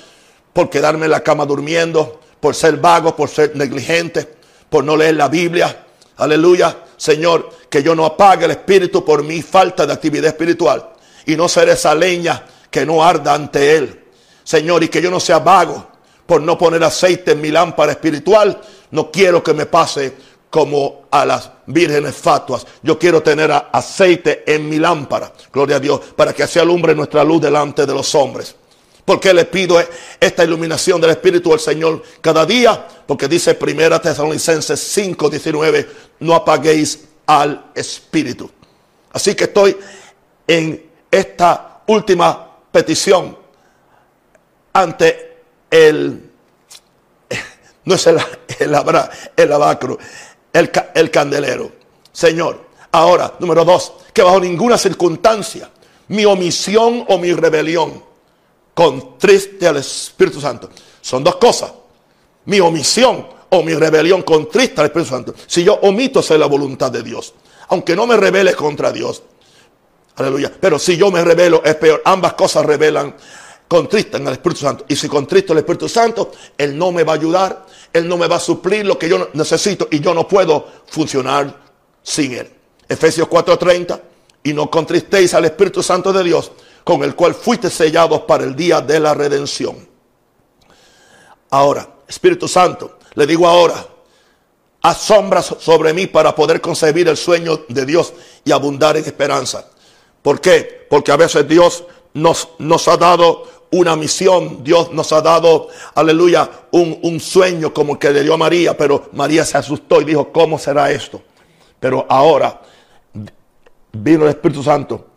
por quedarme en la cama durmiendo, por ser vago, por ser negligente, por no leer la Biblia. Aleluya. Señor, que yo no apague el Espíritu por mi falta de actividad espiritual y no ser esa leña que no arda ante Él. Señor, y que yo no sea vago por no poner aceite en mi lámpara espiritual. No quiero que me pase como a las vírgenes fatuas. Yo quiero tener aceite en mi lámpara, gloria a Dios, para que así alumbre nuestra luz delante de los hombres. porque le pido esta iluminación del Espíritu al Señor cada día? Porque dice Primera Tesalonicenses 5, 19, no apaguéis al Espíritu. Así que estoy en esta última petición ante el, no es el, el, el abacro, el, el candelero. Señor, ahora, número dos, que bajo ninguna circunstancia mi omisión o mi rebelión contriste al Espíritu Santo. Son dos cosas. Mi omisión o mi rebelión contrista al Espíritu Santo. Si yo omito hacer la voluntad de Dios, aunque no me rebele contra Dios, Aleluya. Pero si yo me revelo, es peor. Ambas cosas revelan, contristan al Espíritu Santo. Y si contristo al Espíritu Santo, Él no me va a ayudar. Él no me va a suplir lo que yo necesito. Y yo no puedo funcionar sin Él. Efesios 4:30. Y no contristéis al Espíritu Santo de Dios, con el cual fuiste sellados para el día de la redención. Ahora, Espíritu Santo, le digo ahora, asombras sobre mí para poder concebir el sueño de Dios y abundar en esperanza. ¿Por qué? Porque a veces Dios nos, nos ha dado una misión, Dios nos ha dado, aleluya, un, sueño como el que le dio a María, pero María se asustó y dijo, ¿cómo será esto? Pero ahora vino el Espíritu Santo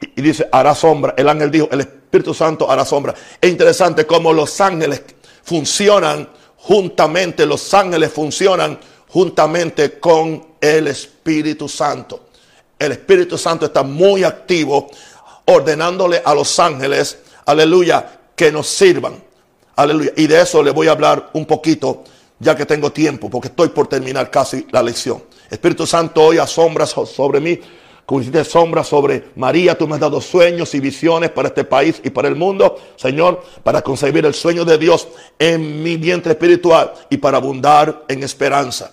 y, dice, hará sombra. El ángel dijo, el Espíritu Santo hará sombra. Es interesante cómo los ángeles funcionan juntamente, los ángeles funcionan juntamente con el Espíritu Santo el Espíritu Santo está muy activo ordenándole a los ángeles, aleluya, que nos sirvan. Aleluya. Y de eso le voy a hablar un poquito, ya que tengo tiempo, porque estoy por terminar casi la lección. Espíritu Santo, hoy asombra sobre mí, como hiciste sobre María. Tú me has dado sueños y visiones para este país y para el mundo, Señor, para concebir el sueño de Dios en mi vientre espiritual y para abundar en esperanza.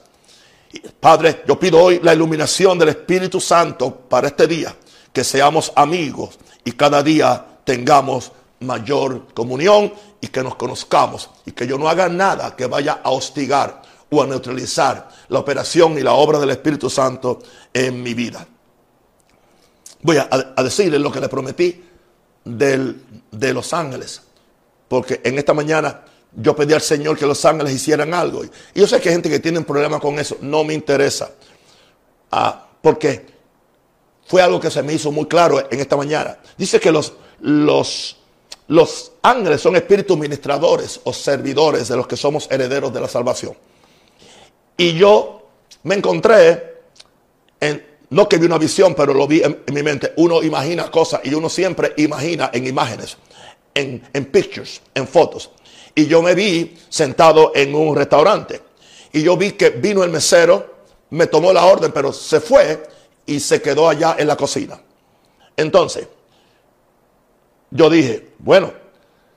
Padre, yo pido hoy la iluminación del Espíritu Santo para este día, que seamos amigos y cada día tengamos mayor comunión y que nos conozcamos y que yo no haga nada que vaya a hostigar o a neutralizar la operación y la obra del Espíritu Santo en mi vida. Voy a, a decirles lo que le prometí del, de los ángeles, porque en esta mañana yo pedí al Señor que los ángeles hicieran algo. Y yo sé que hay gente que tiene problemas con eso. No me interesa. Ah, porque fue algo que se me hizo muy claro en esta mañana. Dice que los, los, los ángeles son espíritus ministradores o servidores de los que somos herederos de la salvación. Y yo me encontré en, no que vi una visión, pero lo vi en, mi mente. Uno imagina cosas y uno siempre imagina en imágenes, en, en pictures, en fotos. Y yo me vi sentado en un restaurante. Y yo vi que vino el mesero, me tomó la orden, pero se fue y se quedó allá en la cocina. Entonces, yo dije, bueno,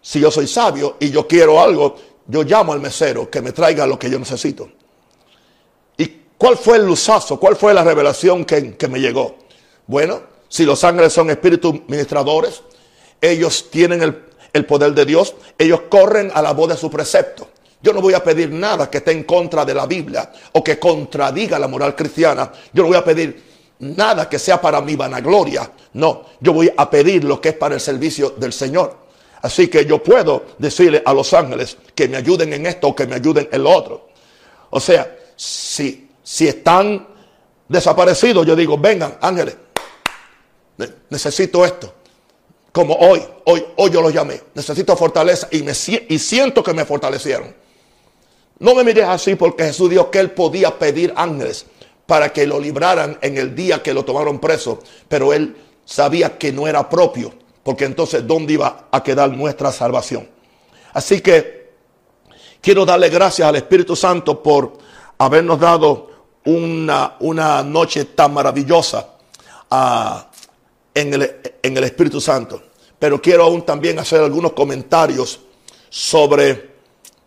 si yo soy sabio y yo quiero algo, yo llamo al mesero que me traiga lo que yo necesito. ¿Y cuál fue el luzazo? ¿Cuál fue la revelación que, que me llegó? Bueno, si los ángeles son espíritus ministradores, ellos tienen el el poder de Dios, ellos corren a la voz de su precepto. Yo no voy a pedir nada que esté en contra de la Biblia o que contradiga la moral cristiana. Yo no voy a pedir nada que sea para mi vanagloria. No, yo voy a pedir lo que es para el servicio del Señor. Así que yo puedo decirle a los ángeles que me ayuden en esto o que me ayuden en lo otro. O sea, si, si están desaparecidos, yo digo, vengan ángeles, necesito esto como hoy, hoy, hoy yo lo llamé. Necesito fortaleza y siento que me fortalecieron. No me mires así porque Jesús dijo que él podía pedir ángeles para que lo libraran en el día que lo tomaron preso, pero él sabía que no era propio, porque entonces ¿dónde iba a quedar nuestra salvación? Así que quiero darle gracias al Espíritu Santo por habernos dado una, una noche tan maravillosa ah, en, el, en el Espíritu Santo pero quiero aún también hacer algunos comentarios sobre,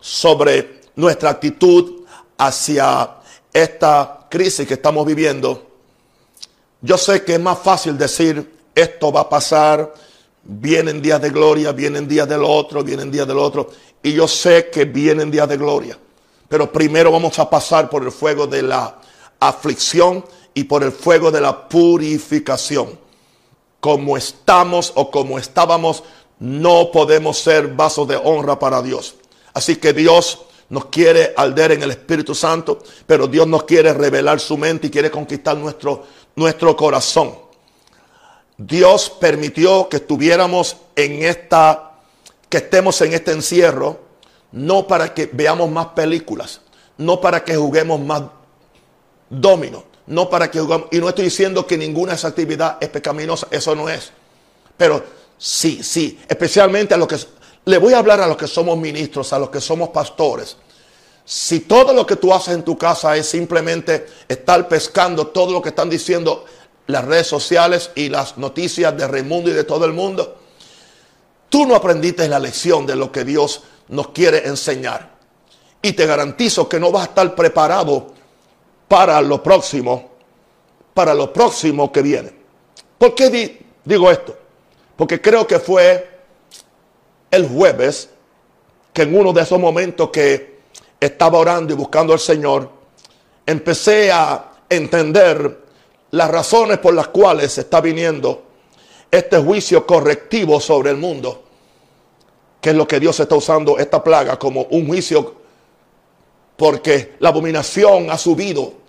sobre nuestra actitud hacia esta crisis que estamos viviendo. Yo sé que es más fácil decir esto va a pasar, vienen días de gloria, vienen días del otro, vienen días del otro, y yo sé que vienen días de gloria, pero primero vamos a pasar por el fuego de la aflicción y por el fuego de la purificación como estamos o como estábamos, no podemos ser vasos de honra para Dios. Así que Dios nos quiere alder en el Espíritu Santo, pero Dios nos quiere revelar su mente y quiere conquistar nuestro, nuestro corazón. Dios permitió que estuviéramos en esta, que estemos en este encierro, no para que veamos más películas, no para que juguemos más domino, no para que jugamos. Y no estoy diciendo que ninguna de esa actividad es pecaminosa, eso no es. Pero sí, sí, especialmente a los que... Le voy a hablar a los que somos ministros, a los que somos pastores. Si todo lo que tú haces en tu casa es simplemente estar pescando todo lo que están diciendo las redes sociales y las noticias de Raimundo y de todo el mundo, tú no aprendiste la lección de lo que Dios nos quiere enseñar. Y te garantizo que no vas a estar preparado para lo próximo, para lo próximo que viene. ¿Por qué digo esto? Porque creo que fue el jueves que en uno de esos momentos que estaba orando y buscando al Señor, empecé a entender las razones por las cuales está viniendo este juicio correctivo sobre el mundo, que es lo que Dios está usando esta plaga como un juicio, porque la abominación ha subido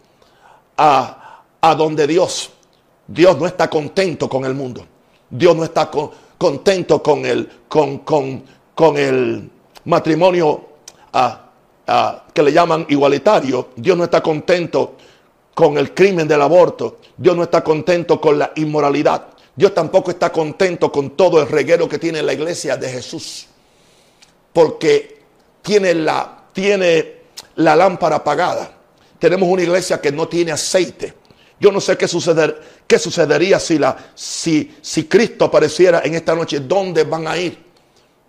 a, donde Dios. Dios no está contento con el mundo. Dios no está contento con el, con, con, el matrimonio que le llaman igualitario. Dios no está contento con el crimen del aborto. Dios no está contento con la inmoralidad. Dios tampoco está contento con todo el reguero que tiene la iglesia de Jesús. Porque tiene la, tiene la lámpara apagada tenemos una iglesia que no tiene aceite. Yo no sé qué, suceder, qué sucedería si Cristo apareciera en esta noche. ¿Dónde van a ir?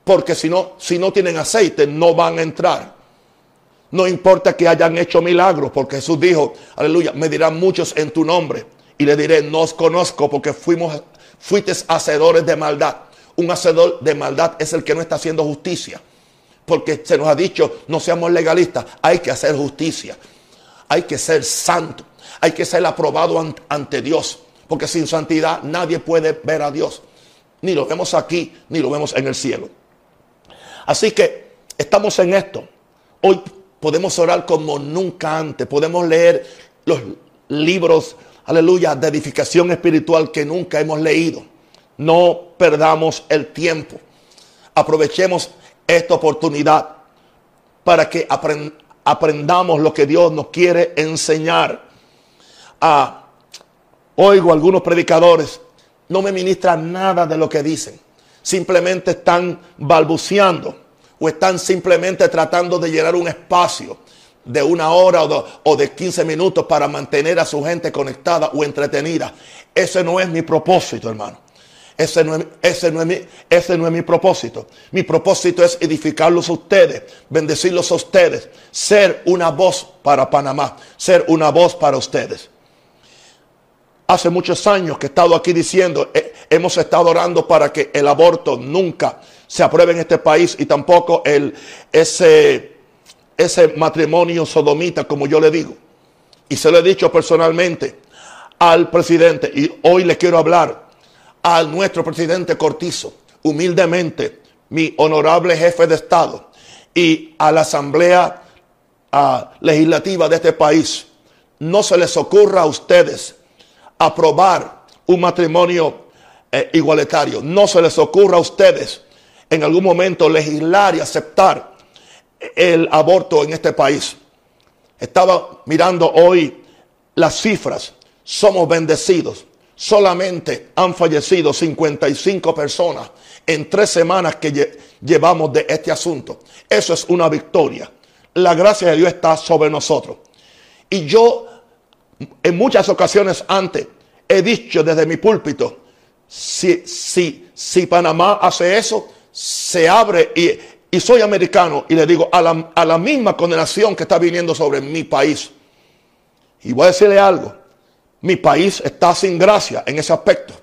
Porque si no, si no tienen aceite, no van a entrar. No importa que hayan hecho milagros, porque Jesús dijo, aleluya, me dirán muchos en tu nombre. Y le diré, no os conozco porque fuimos, fuiste hacedores de maldad. Un hacedor de maldad es el que no está haciendo justicia. Porque se nos ha dicho, no seamos legalistas, hay que hacer justicia hay que ser santo, hay que ser aprobado ante Dios, porque sin santidad nadie puede ver a Dios. Ni lo vemos aquí, ni lo vemos en el cielo. Así que estamos en esto. Hoy podemos orar como nunca antes. Podemos leer los libros, aleluya, de edificación espiritual que nunca hemos leído. No perdamos el tiempo. Aprovechemos esta oportunidad para que aprendamos lo que Dios nos quiere enseñar. Ah, oigo algunos predicadores, no me ministran nada de lo que dicen. Simplemente están balbuceando o están simplemente tratando de llenar un espacio de una hora o de, 15 minutos para mantener a su gente conectada o entretenida. Ese no es mi propósito, hermano. Ese no, es, ese, no es mi, ese no es mi propósito. Mi propósito es edificarlos a ustedes, bendecirlos a ustedes, ser una voz para Panamá, ser una voz para ustedes. Hace muchos años que he estado aquí diciendo, eh, hemos estado orando para que el aborto nunca se apruebe en este país y tampoco el, ese, ese matrimonio sodomita, como yo le digo. Y se lo he dicho personalmente al presidente y hoy le quiero hablar a nuestro presidente Cortizo, humildemente, mi honorable jefe de Estado y a la Asamblea Legislativa de este país. No se les ocurra a ustedes aprobar un matrimonio eh, igualitario. No se les ocurra a ustedes en algún momento legislar y aceptar el aborto en este país. Estaba mirando hoy las cifras. Somos bendecidos. Solamente han fallecido 55 personas en tres semanas que llevamos de este asunto. Eso es una victoria. La gracia de Dios está sobre nosotros. Y yo en muchas ocasiones antes he dicho desde mi púlpito, si, si, si Panamá hace eso, se abre y, soy americano y le digo a la, a la misma condenación que está viniendo sobre mi país. Y voy a decirle algo, mi país está sin gracia en ese aspecto.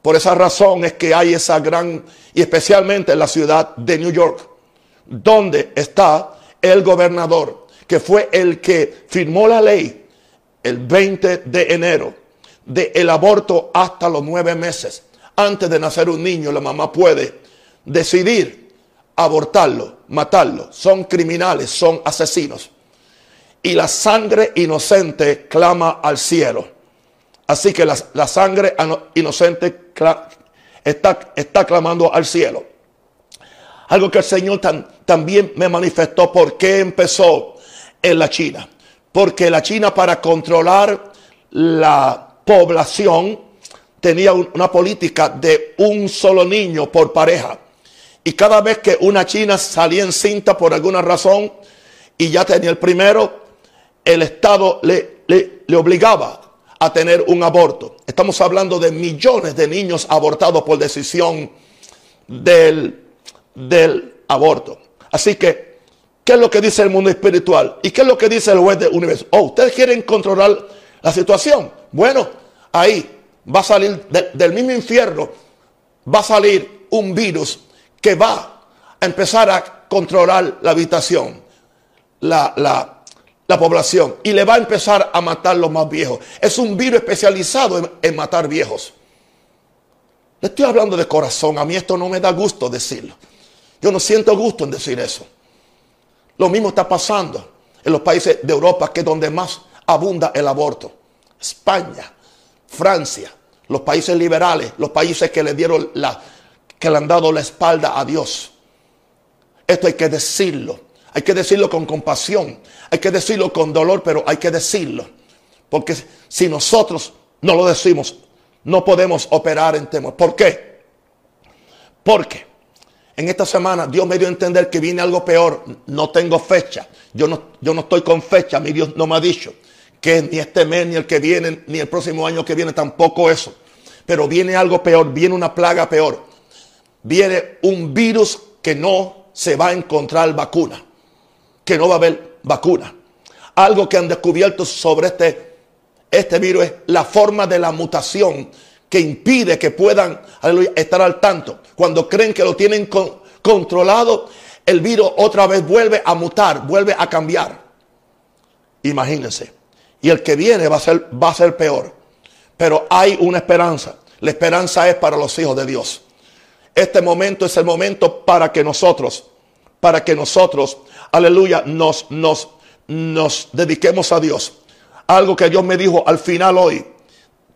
Por esa razón es que hay esa gran, y especialmente en la ciudad de New York, donde está el gobernador, que fue el que firmó la ley el 20 de enero del el aborto hasta los nueve meses. Antes de nacer un niño, la mamá puede decidir abortarlo, matarlo. Son criminales, son asesinos. Y la sangre inocente clama al cielo. Así que la, sangre inocente está, clamando al cielo. Algo que el Señor también me manifestó por qué empezó en la China. Porque la China para controlar la población tenía una política de un solo niño por pareja. Y cada vez que una china salía encinta por alguna razón y ya tenía el primero, el Estado le, obligaba a tener un aborto. Estamos hablando de millones de niños abortados por decisión del, del aborto. Así que, ¿qué es lo que dice el mundo espiritual? ¿Y qué es lo que dice el juez del universo? Oh, ustedes quieren controlar la situación. Bueno, ahí va a salir del mismo infierno, va a salir un virus que va a empezar a controlar la habitación, la, la, población, y le va a empezar a matar los más viejos. Es un virus especializado en, en matar viejos. Le estoy hablando de corazón, a mí esto no me da gusto decirlo. Yo no siento gusto en decir eso. Lo mismo está pasando en los países de Europa, que es donde más abunda el aborto. España, Francia, los países liberales, los países que le dieron la, que le han dado la espalda a Dios. Esto hay que decirlo. Hay que decirlo con compasión. Hay que decirlo con dolor, pero hay que decirlo. Porque si nosotros no lo decimos, no podemos operar en temor. ¿Por qué? Porque en esta semana Dios me dio a entender que viene algo peor. No tengo fecha. Yo no, yo no estoy con fecha. Mi Dios no me ha dicho que ni este mes, ni el que viene, ni el próximo año que viene, tampoco eso. Pero viene algo peor. Viene una plaga peor viene un virus que no se va a encontrar vacuna, que no va a haber vacuna. Algo que han descubierto sobre este, este virus es la forma de la mutación que impide que puedan estar al tanto. Cuando creen que lo tienen controlado, el virus otra vez vuelve a mutar, vuelve a cambiar. Imagínense. Y el que viene va a ser, va a ser peor. Pero hay una esperanza. La esperanza es para los hijos de Dios. Este momento es el momento para que nosotros para que nosotros, aleluya, nos, nos, nos dediquemos a Dios. Algo que Dios me dijo al final hoy,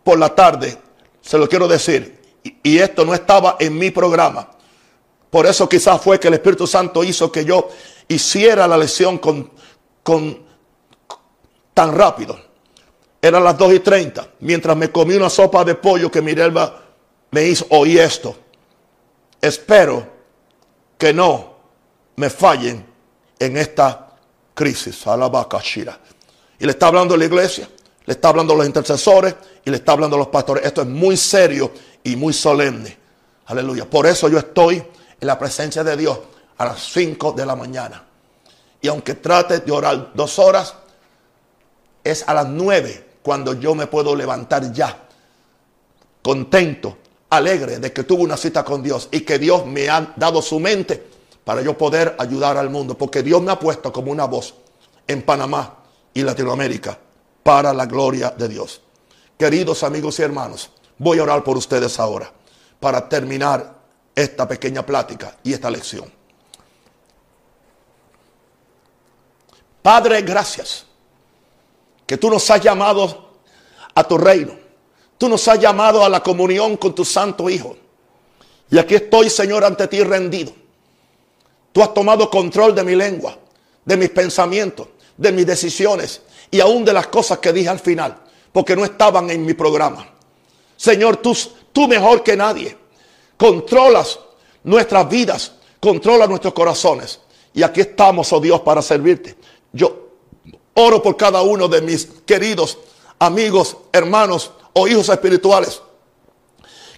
por la tarde, se lo quiero decir. Y, esto no estaba en mi programa. Por eso quizás fue que el Espíritu Santo hizo que yo hiciera la lección con, con tan rápido. Eran las 2 y 30. Mientras me comí una sopa de pollo que Mirelba me hizo, oí esto. Espero que no me fallen en esta crisis. Shira. Y le está hablando la iglesia, le está hablando los intercesores y le está hablando los pastores. Esto es muy serio y muy solemne. Aleluya. Por eso yo estoy en la presencia de Dios a las 5 de la mañana. Y aunque trate de orar dos horas, es a las 9 cuando yo me puedo levantar ya, contento, alegre de que tuve una cita con Dios y que Dios me ha dado su mente para yo poder ayudar al mundo, porque Dios me ha puesto como una voz en Panamá y Latinoamérica para la gloria de Dios. Queridos amigos y hermanos, voy a orar por ustedes ahora para terminar esta pequeña plática y esta lección. Padre, gracias que tú nos has llamado a tu reino. Tú nos has llamado a la comunión con tu Santo Hijo. Y aquí estoy, Señor, ante ti rendido Tú has tomado control de mi lengua, de mis pensamientos, de mis decisiones y aún de las cosas que dije al final, porque no estaban en mi programa. Señor, tú, tú mejor que nadie, controlas nuestras vidas, controlas nuestros corazones. Y aquí estamos, oh Dios, para servirte. Yo oro por cada uno de mis queridos amigos, hermanos o hijos espirituales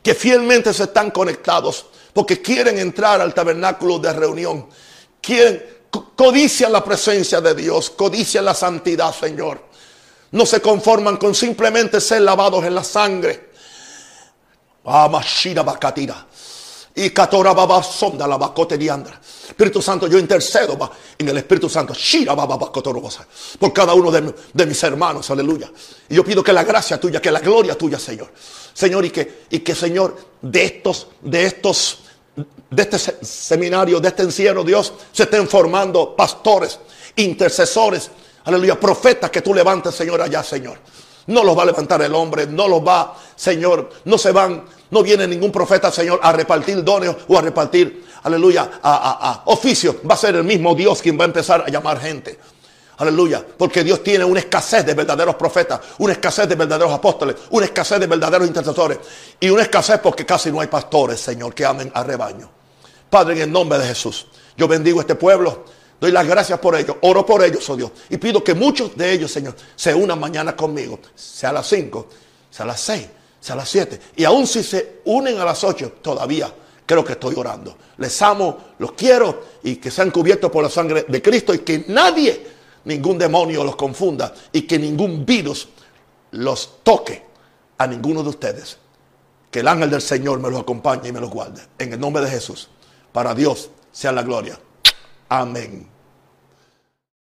que fielmente se están conectados porque quieren entrar al tabernáculo de reunión. Quieren, codician la presencia de Dios, codician la santidad, Señor. No se conforman con simplemente ser lavados en la sangre. Amashira bakatira. Y Katora Baba Sonda la Bacote Diandra. Espíritu Santo, yo intercedo en el Espíritu Santo. Shira Baba Por cada uno de, de, mis hermanos. Aleluya. Y yo pido que la gracia tuya, que la gloria tuya, Señor. Señor, y que, y que Señor, de estos, de estos, de este seminario, de este encierro, Dios, se estén formando pastores, intercesores, aleluya, profetas que tú levantes, Señor, allá, Señor. No los va a levantar el hombre, no los va, Señor, no se van, no viene ningún profeta, Señor, a repartir dones o a repartir, aleluya, a, a, a oficios. Va a ser el mismo Dios quien va a empezar a llamar gente. Aleluya. Porque Dios tiene una escasez de verdaderos profetas, una escasez de verdaderos apóstoles, una escasez de verdaderos intercesores. Y una escasez porque casi no hay pastores, Señor, que amen al rebaño. Padre, en el nombre de Jesús, yo bendigo a este pueblo. Doy las gracias por ellos. Oro por ellos, oh Dios. Y pido que muchos de ellos, Señor, se unan mañana conmigo. Sea a las 5, sea a las 6, sea a las 7. Y aún si se unen a las 8, todavía creo que estoy orando. Les amo, los quiero y que sean cubiertos por la sangre de Cristo y que nadie ningún demonio los confunda y que ningún virus los toque a ninguno de ustedes. Que el ángel del Señor me los acompañe y me los guarde. En el nombre de Jesús. Para Dios sea la gloria. Amén.